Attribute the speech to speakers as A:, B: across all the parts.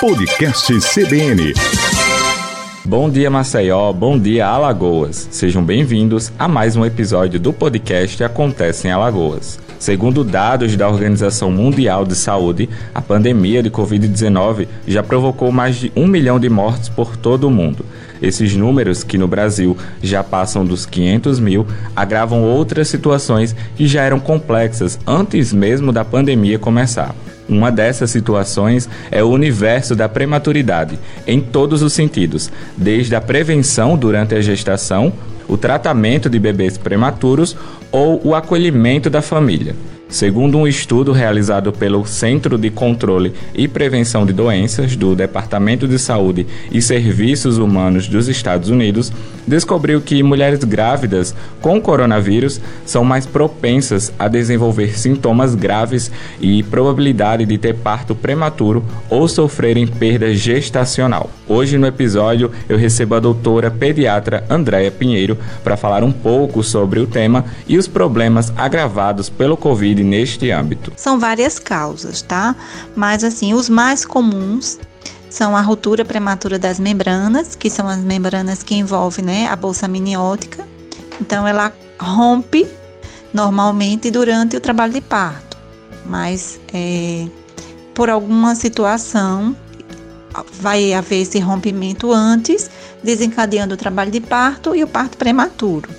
A: Podcast CBN.
B: Bom dia, Maceió. Bom dia, Alagoas. Sejam bem-vindos a mais um episódio do podcast Acontece em Alagoas. Segundo dados da Organização Mundial de Saúde, a pandemia de Covid-19 já provocou mais de um milhão de mortes por todo o mundo. Esses números, que no Brasil já passam dos 500 mil, agravam outras situações que já eram complexas antes mesmo da pandemia começar. Uma dessas situações é o universo da prematuridade, em todos os sentidos, desde a prevenção durante a gestação, o tratamento de bebês prematuros ou o acolhimento da família. Segundo um estudo realizado pelo Centro de Controle e Prevenção de Doenças do Departamento de Saúde e Serviços Humanos dos Estados Unidos, descobriu que mulheres grávidas com coronavírus são mais propensas a desenvolver sintomas graves e probabilidade de ter parto prematuro ou sofrerem perda gestacional. Hoje no episódio eu recebo a doutora pediatra Andréia Pinheiro para falar um pouco sobre o tema e os problemas agravados pelo Covid neste âmbito?
C: São várias causas, tá? Mas assim, os mais comuns são a ruptura prematura das membranas, que são as membranas que envolvem né, a bolsa amniótica. Então, ela rompe normalmente durante o trabalho de parto, mas é, por alguma situação vai haver esse rompimento antes, desencadeando o trabalho de parto e o parto prematuro.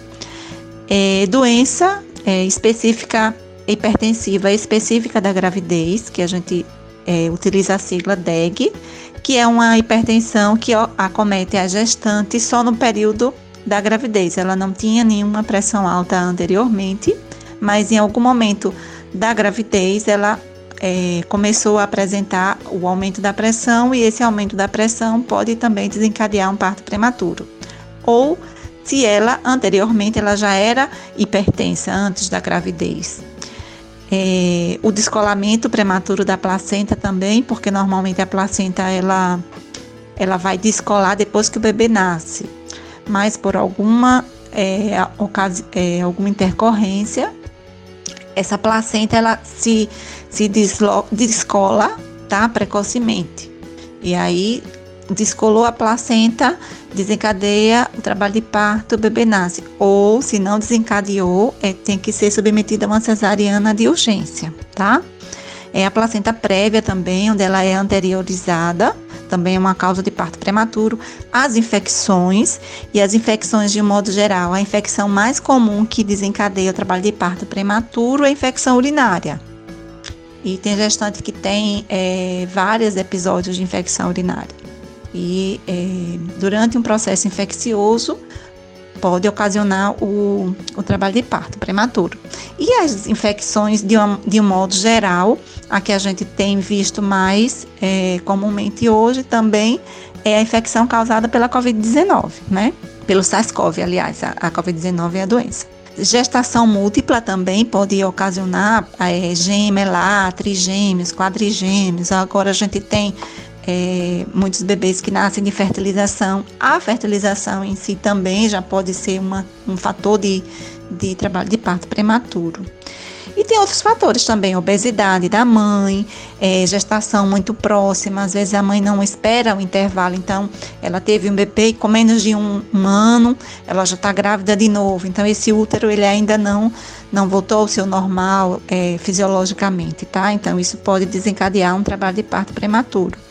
C: É, doença é, específica hipertensiva específica da gravidez, que a gente é, utiliza a sigla DEG, que é uma hipertensão que acomete a gestante só no período da gravidez. Ela não tinha nenhuma pressão alta anteriormente, mas em algum momento da gravidez ela é, começou a apresentar o aumento da pressão e esse aumento da pressão pode também desencadear um parto prematuro. Ou se ela anteriormente ela já era hipertensa antes da gravidez. É, o descolamento prematuro da placenta também, porque normalmente a placenta ela, ela vai descolar depois que o bebê nasce, mas por alguma, é, é, alguma intercorrência, essa placenta ela se, se descola tá, precocemente. E aí descolou a placenta, desencadeia o trabalho de parto, o bebê nasce. Ou, se não desencadeou, é, tem que ser submetida a uma cesariana de urgência, tá? É a placenta prévia também, onde ela é anteriorizada, também é uma causa de parto prematuro. As infecções, e as infecções de um modo geral, a infecção mais comum que desencadeia o trabalho de parto prematuro é a infecção urinária. E tem gestante que tem é, vários episódios de infecção urinária e é, durante um processo infeccioso pode ocasionar o, o trabalho de parto prematuro. E as infecções, de um, de um modo geral, a que a gente tem visto mais é, comumente hoje também é a infecção causada pela Covid-19, né? Pelo SARS-CoV, aliás, a, a Covid-19 é a doença. Gestação múltipla também pode ocasionar é, gêmea, trigêmeos, quadrigêmeos. Agora a gente tem é, muitos bebês que nascem de fertilização. A fertilização em si também já pode ser uma, um fator de, de trabalho de parto prematuro. E tem outros fatores também, obesidade da mãe, é, gestação muito próxima, às vezes a mãe não espera o intervalo, então ela teve um bebê e com menos de um, um ano ela já está grávida de novo, então esse útero ele ainda não, não voltou ao seu normal é, fisiologicamente, tá? Então isso pode desencadear um trabalho de parto prematuro.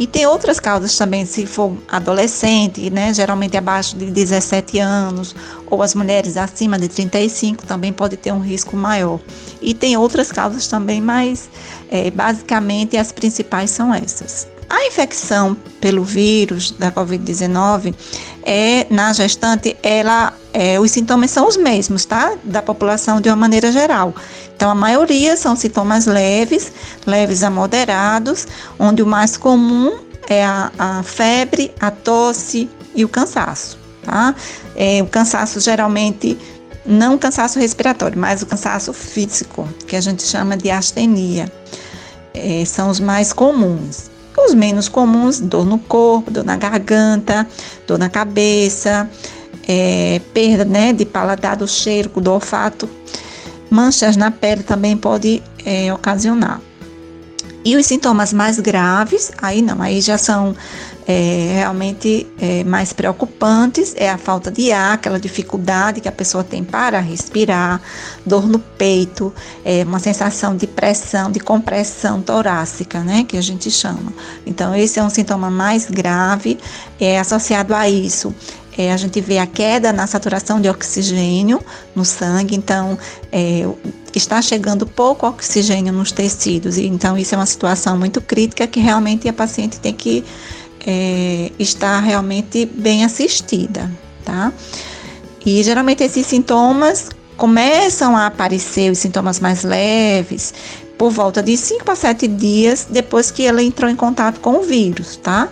C: E tem outras causas também, se for adolescente, né, geralmente abaixo de 17 anos, ou as mulheres acima de 35 também pode ter um risco maior. E tem outras causas também, mas é, basicamente as principais são essas. A infecção pelo vírus da Covid-19 é na gestante, ela, é, os sintomas são os mesmos, tá? Da população de uma maneira geral. Então, a maioria são sintomas leves, leves a moderados, onde o mais comum é a, a febre, a tosse e o cansaço, tá? É, o cansaço geralmente não cansaço respiratório, mas o cansaço físico, que a gente chama de astenia. É, são os mais comuns. Os menos comuns, dor no corpo, dor na garganta, dor na cabeça, é, perda né, de paladar do cheiro, do olfato. Manchas na pele também pode é, ocasionar. E os sintomas mais graves, aí não, aí já são é, realmente é, mais preocupantes, é a falta de ar, aquela dificuldade que a pessoa tem para respirar, dor no peito, é, uma sensação de pressão, de compressão torácica, né, que a gente chama. Então, esse é um sintoma mais grave, é associado a isso é, a gente vê a queda na saturação de oxigênio no sangue, então é, está chegando pouco oxigênio nos tecidos, e então isso é uma situação muito crítica que realmente a paciente tem que é, estar realmente bem assistida, tá? E geralmente esses sintomas começam a aparecer, os sintomas mais leves, por volta de 5 a 7 dias depois que ela entrou em contato com o vírus, tá?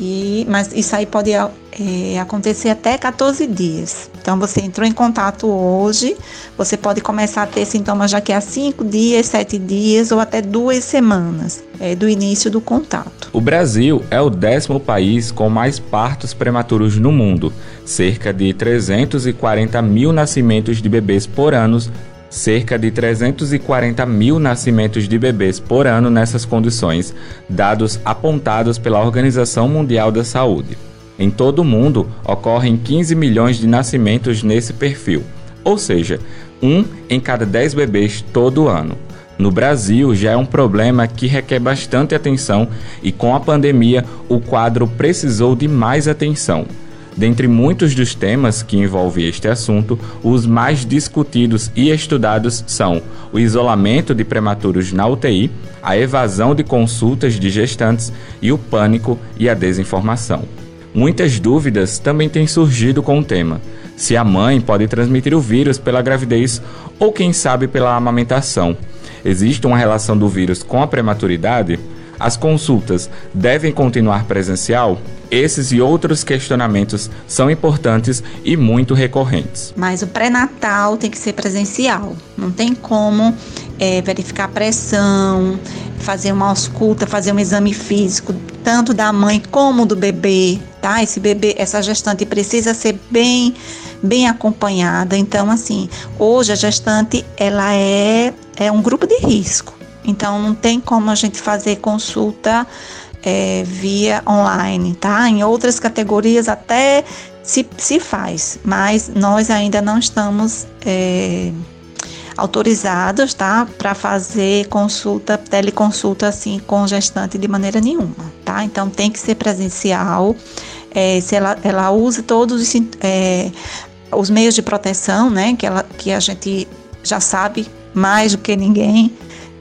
C: E, mas isso aí pode é, acontecer até 14 dias. Então, você entrou em contato hoje, você pode começar a ter sintomas daqui a 5 dias, 7 dias ou até duas semanas é, do início do contato.
B: O Brasil é o décimo país com mais partos prematuros no mundo, cerca de 340 mil nascimentos de bebês por ano cerca de 340 mil nascimentos de bebês por ano nessas condições, dados apontados pela Organização Mundial da Saúde. Em todo o mundo, ocorrem 15 milhões de nascimentos nesse perfil, ou seja, um em cada 10 bebês todo ano. No Brasil, já é um problema que requer bastante atenção e, com a pandemia, o quadro precisou de mais atenção. Dentre muitos dos temas que envolvem este assunto, os mais discutidos e estudados são o isolamento de prematuros na UTI, a evasão de consultas de gestantes e o pânico e a desinformação. Muitas dúvidas também têm surgido com o tema. Se a mãe pode transmitir o vírus pela gravidez ou, quem sabe, pela amamentação. Existe uma relação do vírus com a prematuridade? As consultas devem continuar presencial? Esses e outros questionamentos são importantes e muito recorrentes.
C: Mas o pré-natal tem que ser presencial. Não tem como é, verificar pressão, fazer uma ausculta, fazer um exame físico, tanto da mãe como do bebê, tá? Esse bebê, essa gestante precisa ser bem, bem acompanhada. Então, assim, hoje a gestante ela é, é um grupo de risco. Então, não tem como a gente fazer consulta é, via online, tá? Em outras categorias até se, se faz, mas nós ainda não estamos é, autorizados, tá? Para fazer consulta, teleconsulta assim com gestante de maneira nenhuma, tá? Então tem que ser presencial. É, se ela, ela use todos os, é, os meios de proteção, né? Que, ela, que a gente já sabe mais do que ninguém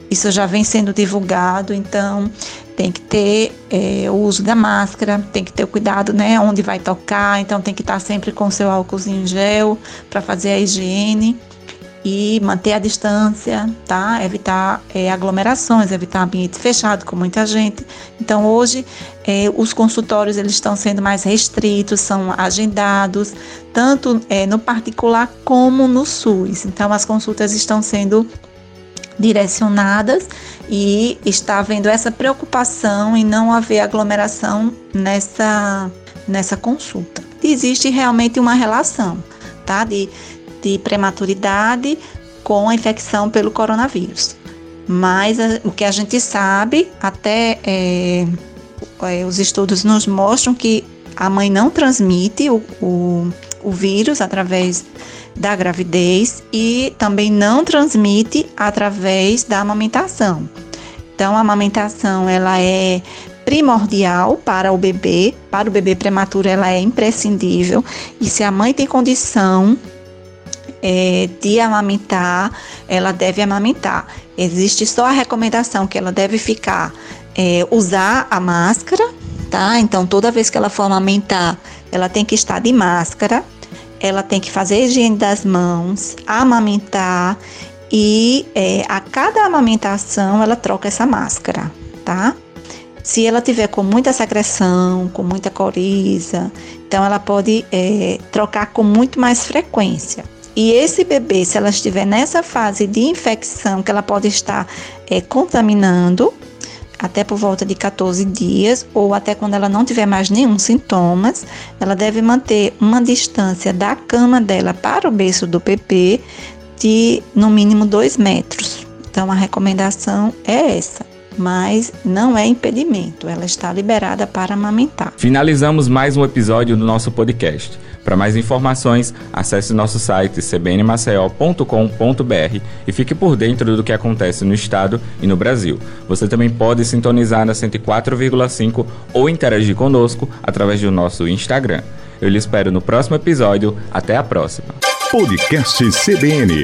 C: isso já vem sendo divulgado, então tem que ter é, o uso da máscara, tem que ter o cuidado, né, onde vai tocar, então tem que estar sempre com seu álcoolzinho em gel para fazer a higiene e manter a distância, tá? Evitar é, aglomerações, evitar ambiente fechado com muita gente. Então hoje é, os consultórios eles estão sendo mais restritos, são agendados tanto é, no particular como no SUS. Então as consultas estão sendo direcionadas e está havendo essa preocupação em não haver aglomeração nessa, nessa consulta. Existe realmente uma relação tá, de, de prematuridade com a infecção pelo coronavírus. Mas a, o que a gente sabe, até é, os estudos nos mostram que a mãe não transmite o, o, o vírus através da gravidez e também não transmite através da amamentação. Então, a amamentação ela é primordial para o bebê, para o bebê prematuro ela é imprescindível e se a mãe tem condição é, de amamentar, ela deve amamentar. Existe só a recomendação que ela deve ficar, é, usar a máscara, tá? Então, toda vez que ela for amamentar, ela tem que estar de máscara ela tem que fazer a higiene das mãos, amamentar e é, a cada amamentação ela troca essa máscara, tá? Se ela tiver com muita secreção, com muita coriza, então ela pode é, trocar com muito mais frequência. E esse bebê, se ela estiver nessa fase de infecção, que ela pode estar é, contaminando, até por volta de 14 dias ou até quando ela não tiver mais nenhum sintomas, ela deve manter uma distância da cama dela para o berço do bebê de no mínimo 2 metros. Então a recomendação é essa. mas não é impedimento, ela está liberada para amamentar.
B: Finalizamos mais um episódio do nosso podcast. Para mais informações, acesse nosso site cbnmaceió.com.br e fique por dentro do que acontece no estado e no Brasil. Você também pode sintonizar na 104,5 ou interagir conosco através do nosso Instagram. Eu lhe espero no próximo episódio. Até a próxima.
A: Podcast CBN.